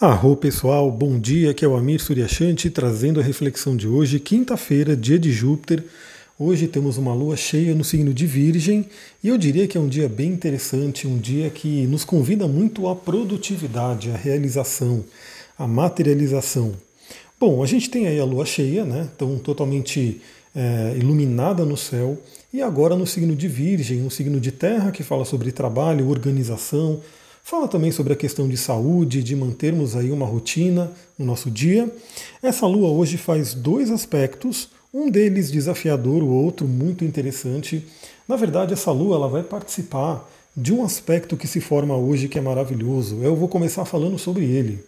Arro pessoal, bom dia, aqui é o Amir Suryashanti trazendo a reflexão de hoje, quinta-feira, dia de Júpiter. Hoje temos uma lua cheia no signo de Virgem e eu diria que é um dia bem interessante, um dia que nos convida muito à produtividade, à realização, à materialização. Bom, a gente tem aí a lua cheia, né? Então totalmente é, iluminada no céu e agora no signo de Virgem, um signo de terra que fala sobre trabalho, organização, Fala também sobre a questão de saúde, de mantermos aí uma rotina no nosso dia. Essa lua hoje faz dois aspectos, um deles desafiador, o outro muito interessante. Na verdade, essa lua ela vai participar de um aspecto que se forma hoje que é maravilhoso. Eu vou começar falando sobre ele.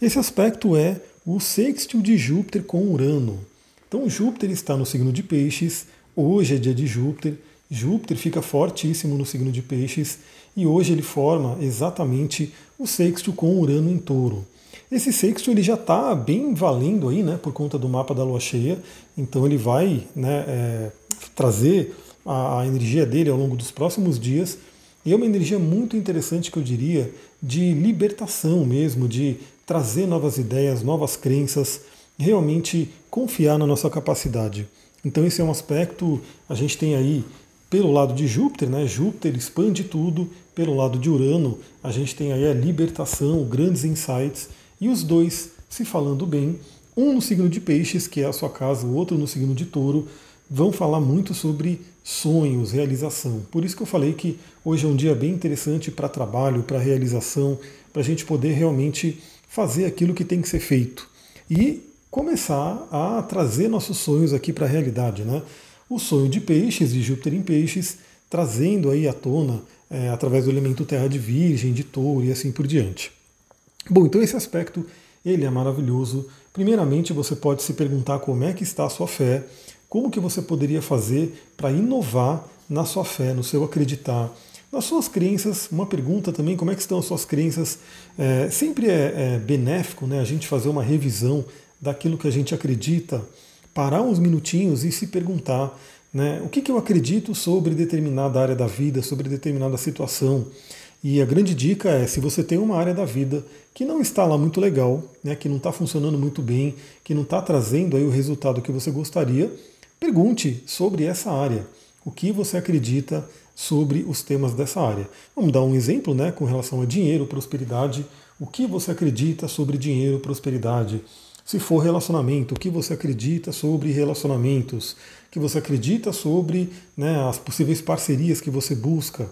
Esse aspecto é o sextil de Júpiter com Urano. Então, Júpiter está no signo de Peixes, hoje é dia de Júpiter, Júpiter fica fortíssimo no signo de Peixes e hoje ele forma exatamente o sexto com Urano em Touro. Esse sexto ele já está bem valendo aí, né, por conta do mapa da Lua cheia, então ele vai né, é, trazer a, a energia dele ao longo dos próximos dias e é uma energia muito interessante que eu diria de libertação mesmo, de trazer novas ideias, novas crenças, realmente confiar na nossa capacidade. Então esse é um aspecto, a gente tem aí pelo lado de Júpiter, né? Júpiter expande tudo. Pelo lado de Urano, a gente tem aí a libertação, grandes insights, e os dois se falando bem, um no signo de Peixes, que é a sua casa, o outro no signo de Touro, vão falar muito sobre sonhos, realização. Por isso que eu falei que hoje é um dia bem interessante para trabalho, para realização, para a gente poder realmente fazer aquilo que tem que ser feito e começar a trazer nossos sonhos aqui para a realidade, né? O sonho de peixes, de Júpiter em peixes, trazendo aí à tona, é, através do elemento terra de virgem, de touro e assim por diante. Bom, então esse aspecto, ele é maravilhoso. Primeiramente, você pode se perguntar como é que está a sua fé, como que você poderia fazer para inovar na sua fé, no seu acreditar, nas suas crenças. Uma pergunta também, como é que estão as suas crenças? É, sempre é, é benéfico né, a gente fazer uma revisão daquilo que a gente acredita, parar uns minutinhos e se perguntar né, o que, que eu acredito sobre determinada área da vida, sobre determinada situação. E a grande dica é, se você tem uma área da vida que não está lá muito legal, né, que não está funcionando muito bem, que não está trazendo aí o resultado que você gostaria, pergunte sobre essa área. O que você acredita sobre os temas dessa área? Vamos dar um exemplo né, com relação a dinheiro, prosperidade. O que você acredita sobre dinheiro, prosperidade? Se for relacionamento, o que você acredita sobre relacionamentos, o que você acredita sobre né, as possíveis parcerias que você busca.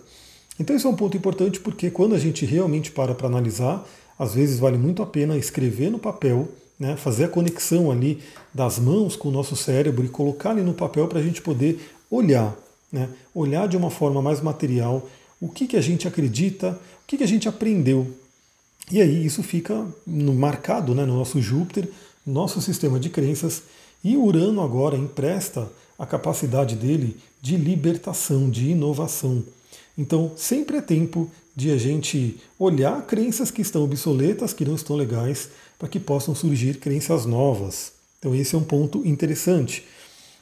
Então isso é um ponto importante porque quando a gente realmente para para analisar, às vezes vale muito a pena escrever no papel, né, fazer a conexão ali das mãos com o nosso cérebro e colocar ali no papel para a gente poder olhar, né, olhar de uma forma mais material o que, que a gente acredita, o que, que a gente aprendeu. E aí isso fica marcado né, no nosso Júpiter, nosso sistema de crenças, e Urano agora empresta a capacidade dele de libertação, de inovação. Então, sempre é tempo de a gente olhar crenças que estão obsoletas, que não estão legais, para que possam surgir crenças novas. Então, esse é um ponto interessante.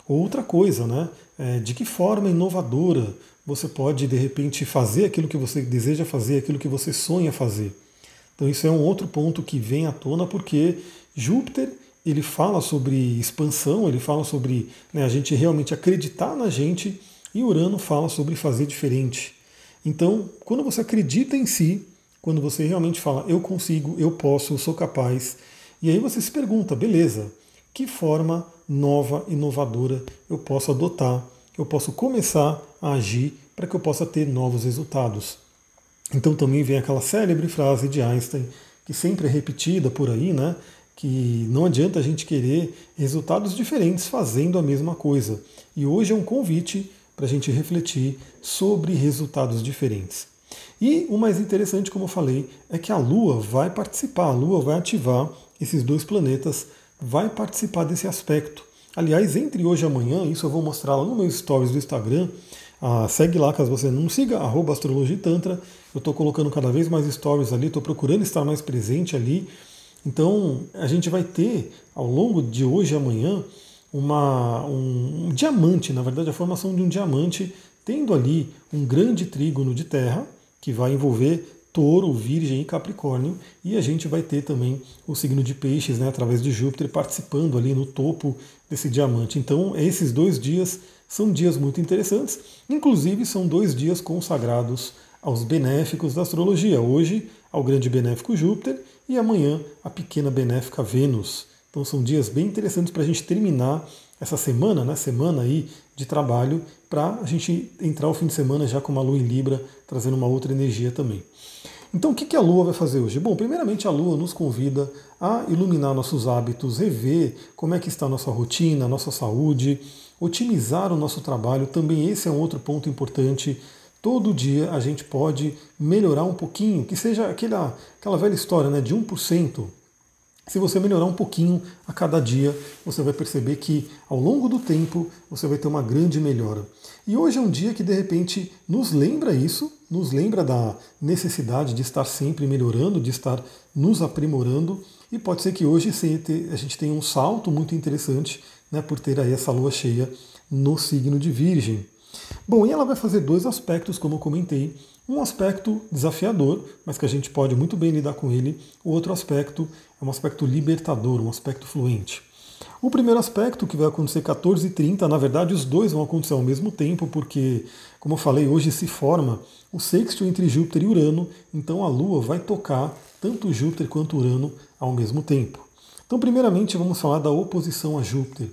Outra coisa, né? É, de que forma inovadora você pode, de repente, fazer aquilo que você deseja fazer, aquilo que você sonha fazer. Então, isso é um outro ponto que vem à tona, porque Júpiter ele fala sobre expansão, ele fala sobre né, a gente realmente acreditar na gente, e Urano fala sobre fazer diferente. Então, quando você acredita em si, quando você realmente fala eu consigo, eu posso, eu sou capaz, e aí você se pergunta, beleza, que forma nova, inovadora eu posso adotar, eu posso começar a agir para que eu possa ter novos resultados. Então também vem aquela célebre frase de Einstein, que sempre é repetida por aí, né? Que não adianta a gente querer resultados diferentes fazendo a mesma coisa. E hoje é um convite para a gente refletir sobre resultados diferentes. E o mais interessante, como eu falei, é que a Lua vai participar, a Lua vai ativar esses dois planetas, vai participar desse aspecto. Aliás, entre hoje e amanhã, isso eu vou mostrar lá no meu stories do Instagram. Ah, segue lá, caso você não siga, astrologitantra. Eu estou colocando cada vez mais stories ali, estou procurando estar mais presente ali. Então, a gente vai ter, ao longo de hoje e amanhã, uma, um, um diamante, na verdade, a formação de um diamante, tendo ali um grande trígono de terra, que vai envolver Touro, Virgem e Capricórnio, e a gente vai ter também o signo de Peixes, né, através de Júpiter, participando ali no topo desse diamante. Então, esses dois dias são dias muito interessantes, inclusive são dois dias consagrados aos benéficos da astrologia. Hoje, ao grande benéfico Júpiter e amanhã, a pequena benéfica Vênus. Então, são dias bem interessantes para a gente terminar essa semana, né, semana aí de trabalho, para a gente entrar o fim de semana já com uma lua em Libra, trazendo uma outra energia também. Então, o que a Lua vai fazer hoje? Bom, primeiramente a Lua nos convida a iluminar nossos hábitos, rever como é que está a nossa rotina, a nossa saúde, otimizar o nosso trabalho. Também esse é um outro ponto importante. Todo dia a gente pode melhorar um pouquinho, que seja aquela, aquela velha história né, de 1%. Se você melhorar um pouquinho a cada dia, você vai perceber que ao longo do tempo você vai ter uma grande melhora. E hoje é um dia que de repente nos lembra isso, nos lembra da necessidade de estar sempre melhorando, de estar nos aprimorando. E pode ser que hoje a gente tenha um salto muito interessante né, por ter aí essa lua cheia no signo de Virgem. Bom, e ela vai fazer dois aspectos, como eu comentei. Um aspecto desafiador, mas que a gente pode muito bem lidar com ele. O outro aspecto é um aspecto libertador, um aspecto fluente. O primeiro aspecto, que vai acontecer 14h30, na verdade os dois vão acontecer ao mesmo tempo, porque, como eu falei, hoje se forma o sexto entre Júpiter e Urano, então a Lua vai tocar tanto Júpiter quanto Urano ao mesmo tempo. Então, primeiramente, vamos falar da oposição a Júpiter.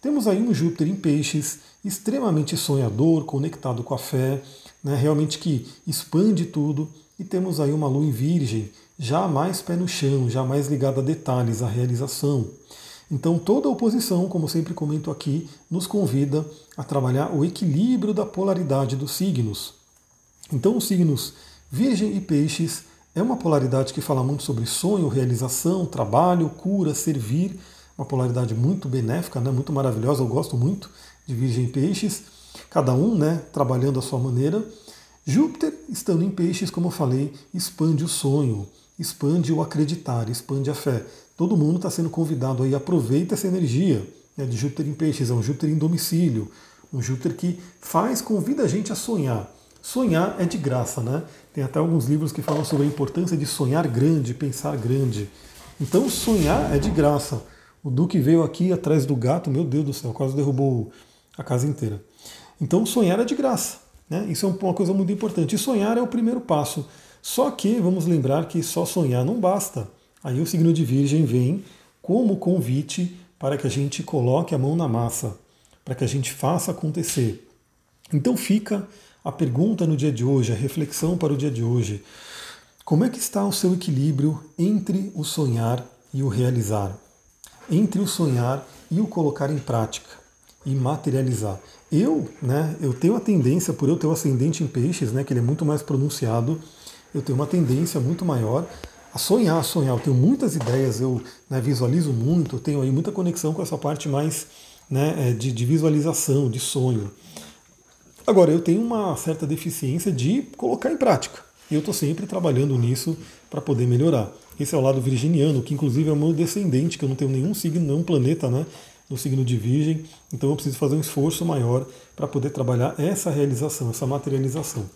Temos aí um Júpiter em peixes, extremamente sonhador, conectado com a fé, né, realmente que expande tudo, e temos aí uma lua em virgem, já mais pé no chão, já mais ligada a detalhes, a realização. Então toda oposição, como sempre comento aqui, nos convida a trabalhar o equilíbrio da polaridade dos signos. Então os signos Virgem e Peixes é uma polaridade que fala muito sobre sonho, realização, trabalho, cura, servir, uma polaridade muito benéfica, né, muito maravilhosa, eu gosto muito de Virgem Peixes cada um né, trabalhando à sua maneira. Júpiter, estando em peixes, como eu falei, expande o sonho, expande o acreditar, expande a fé. Todo mundo está sendo convidado aí, aproveita essa energia né, de Júpiter em peixes, é um Júpiter em domicílio, um Júpiter que faz, convida a gente a sonhar. Sonhar é de graça, né? Tem até alguns livros que falam sobre a importância de sonhar grande, pensar grande. Então sonhar é de graça. O Duque veio aqui atrás do gato, meu Deus do céu, quase derrubou a casa inteira. Então sonhar é de graça. Né? Isso é uma coisa muito importante. E sonhar é o primeiro passo. Só que vamos lembrar que só sonhar não basta. Aí o signo de Virgem vem como convite para que a gente coloque a mão na massa, para que a gente faça acontecer. Então fica a pergunta no dia de hoje, a reflexão para o dia de hoje. Como é que está o seu equilíbrio entre o sonhar e o realizar? Entre o sonhar e o colocar em prática e materializar. Eu, né, eu tenho a tendência, por eu ter o ascendente em peixes, né, que ele é muito mais pronunciado, eu tenho uma tendência muito maior a sonhar, a sonhar. Eu tenho muitas ideias, eu né, visualizo muito, eu tenho aí muita conexão com essa parte mais né, é, de, de visualização, de sonho. Agora, eu tenho uma certa deficiência de colocar em prática. E eu estou sempre trabalhando nisso para poder melhorar. Esse é o lado virginiano, que inclusive é o meu descendente, que eu não tenho nenhum signo, nenhum planeta, né? no signo de Virgem, então eu preciso fazer um esforço maior para poder trabalhar essa realização, essa materialização.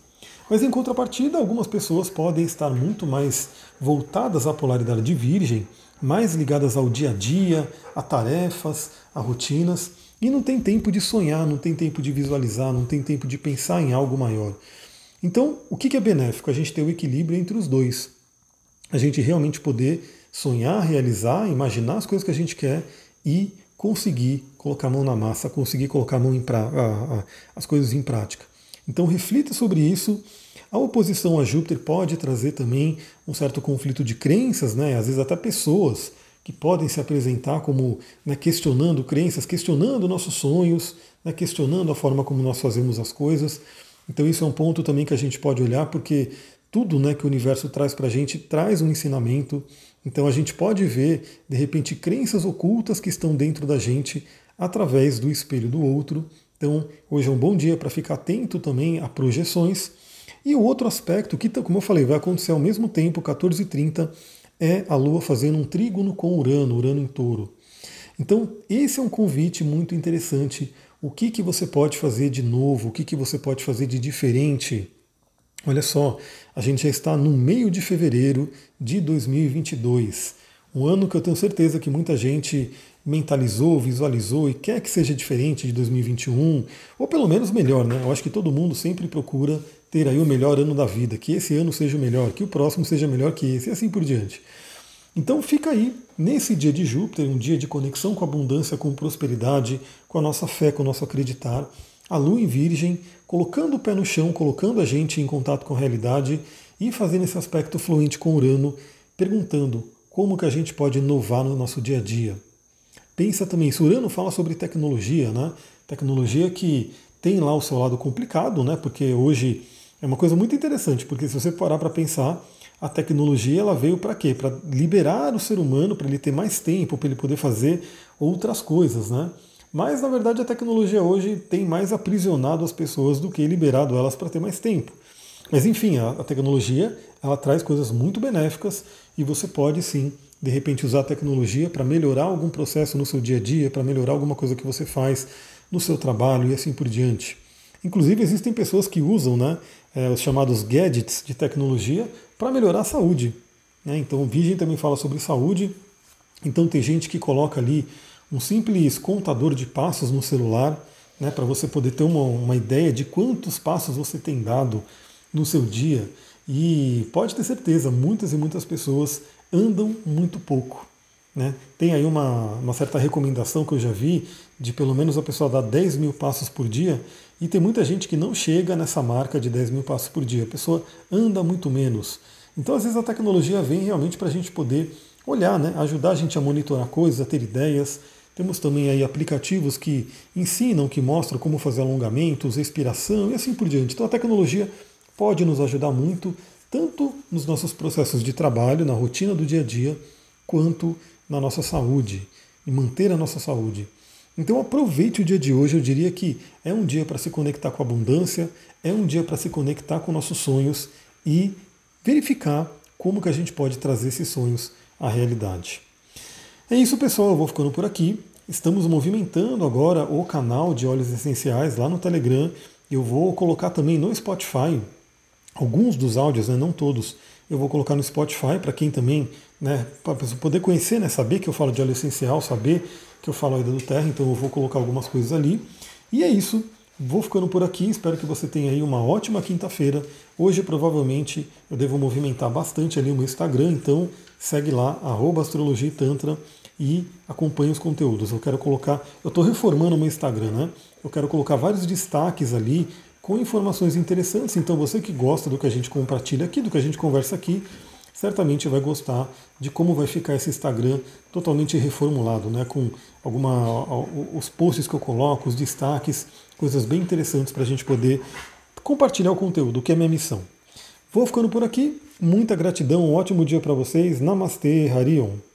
Mas em contrapartida, algumas pessoas podem estar muito mais voltadas à polaridade de Virgem, mais ligadas ao dia a dia, a tarefas, a rotinas, e não tem tempo de sonhar, não tem tempo de visualizar, não tem tempo de pensar em algo maior. Então, o que é benéfico? A gente ter o equilíbrio entre os dois. A gente realmente poder sonhar, realizar, imaginar as coisas que a gente quer e conseguir colocar a mão na massa, conseguir colocar a mão em pra, a, a, as coisas em prática. Então reflita sobre isso. A oposição a Júpiter pode trazer também um certo conflito de crenças, né? às vezes até pessoas que podem se apresentar como né, questionando crenças, questionando nossos sonhos, né, questionando a forma como nós fazemos as coisas. Então isso é um ponto também que a gente pode olhar, porque tudo né, que o universo traz para a gente traz um ensinamento, então a gente pode ver, de repente, crenças ocultas que estão dentro da gente através do espelho do outro. Então, hoje é um bom dia para ficar atento também a projeções. E o outro aspecto, que, como eu falei, vai acontecer ao mesmo tempo, 14h30, é a Lua fazendo um trígono com Urano, Urano em touro. Então, esse é um convite muito interessante. O que, que você pode fazer de novo? O que, que você pode fazer de diferente? Olha só, a gente já está no meio de fevereiro de 2022. Um ano que eu tenho certeza que muita gente mentalizou, visualizou e quer que seja diferente de 2021, ou pelo menos melhor, né? Eu acho que todo mundo sempre procura ter aí o melhor ano da vida, que esse ano seja o melhor, que o próximo seja melhor que esse, e assim por diante. Então fica aí, nesse dia de Júpiter, um dia de conexão com abundância, com prosperidade, com a nossa fé, com o nosso acreditar, a Lua em Virgem, colocando o pé no chão, colocando a gente em contato com a realidade e fazendo esse aspecto fluente com Urano, perguntando como que a gente pode inovar no nosso dia a dia. Pensa também, isso Urano fala sobre tecnologia, né? Tecnologia que tem lá o seu lado complicado, né? Porque hoje é uma coisa muito interessante, porque se você parar para pensar, a tecnologia ela veio para quê? Para liberar o ser humano, para ele ter mais tempo, para ele poder fazer outras coisas, né? Mas na verdade a tecnologia hoje tem mais aprisionado as pessoas do que liberado elas para ter mais tempo. Mas enfim, a, a, tecnologia ela traz coisas muito benéficas e você pode sim, de repente, usar a tecnologia para melhorar algum processo no seu dia a dia, para melhorar alguma coisa que você faz no seu trabalho e assim por diante. Inclusive existem pessoas que usam né, é, os chamados gadgets de tecnologia para melhorar a saúde. Né? Então, o Virgem também fala sobre saúde. Então, tem gente que coloca ali um simples contador de passos no celular, né, para você poder ter uma, uma ideia de quantos passos você tem dado no seu dia. E pode ter certeza, muitas e muitas pessoas andam muito pouco. Né? Tem aí uma, uma certa recomendação que eu já vi de pelo menos a pessoa dar 10 mil passos por dia, e tem muita gente que não chega nessa marca de 10 mil passos por dia. A pessoa anda muito menos. Então, às vezes, a tecnologia vem realmente para a gente poder olhar, né? ajudar a gente a monitorar coisas, a ter ideias. Temos também aí aplicativos que ensinam, que mostram como fazer alongamentos, respiração e assim por diante. Então, a tecnologia pode nos ajudar muito, tanto nos nossos processos de trabalho, na rotina do dia a dia, quanto na nossa saúde e manter a nossa saúde. Então aproveite o dia de hoje, eu diria que é um dia para se conectar com a abundância, é um dia para se conectar com nossos sonhos e verificar como que a gente pode trazer esses sonhos à realidade. É isso, pessoal, eu vou ficando por aqui. Estamos movimentando agora o canal de óleos essenciais lá no Telegram. Eu vou colocar também no Spotify alguns dos áudios, né, não todos, eu vou colocar no Spotify para quem também, né, para poder conhecer, né, saber que eu falo de óleo essencial, saber que eu falo ainda do terra, então eu vou colocar algumas coisas ali. E é isso. Vou ficando por aqui, espero que você tenha aí uma ótima quinta-feira. Hoje provavelmente eu devo movimentar bastante ali o meu Instagram, então segue lá, astrologia tantra e acompanhe os conteúdos. Eu quero colocar, eu estou reformando o meu Instagram, né? Eu quero colocar vários destaques ali com informações interessantes. Então você que gosta do que a gente compartilha aqui, do que a gente conversa aqui, certamente vai gostar de como vai ficar esse Instagram totalmente reformulado, né? com alguma, os posts que eu coloco, os destaques, coisas bem interessantes para a gente poder compartilhar o conteúdo, que é minha missão. Vou ficando por aqui. Muita gratidão, um ótimo dia para vocês. Namastê, Harion.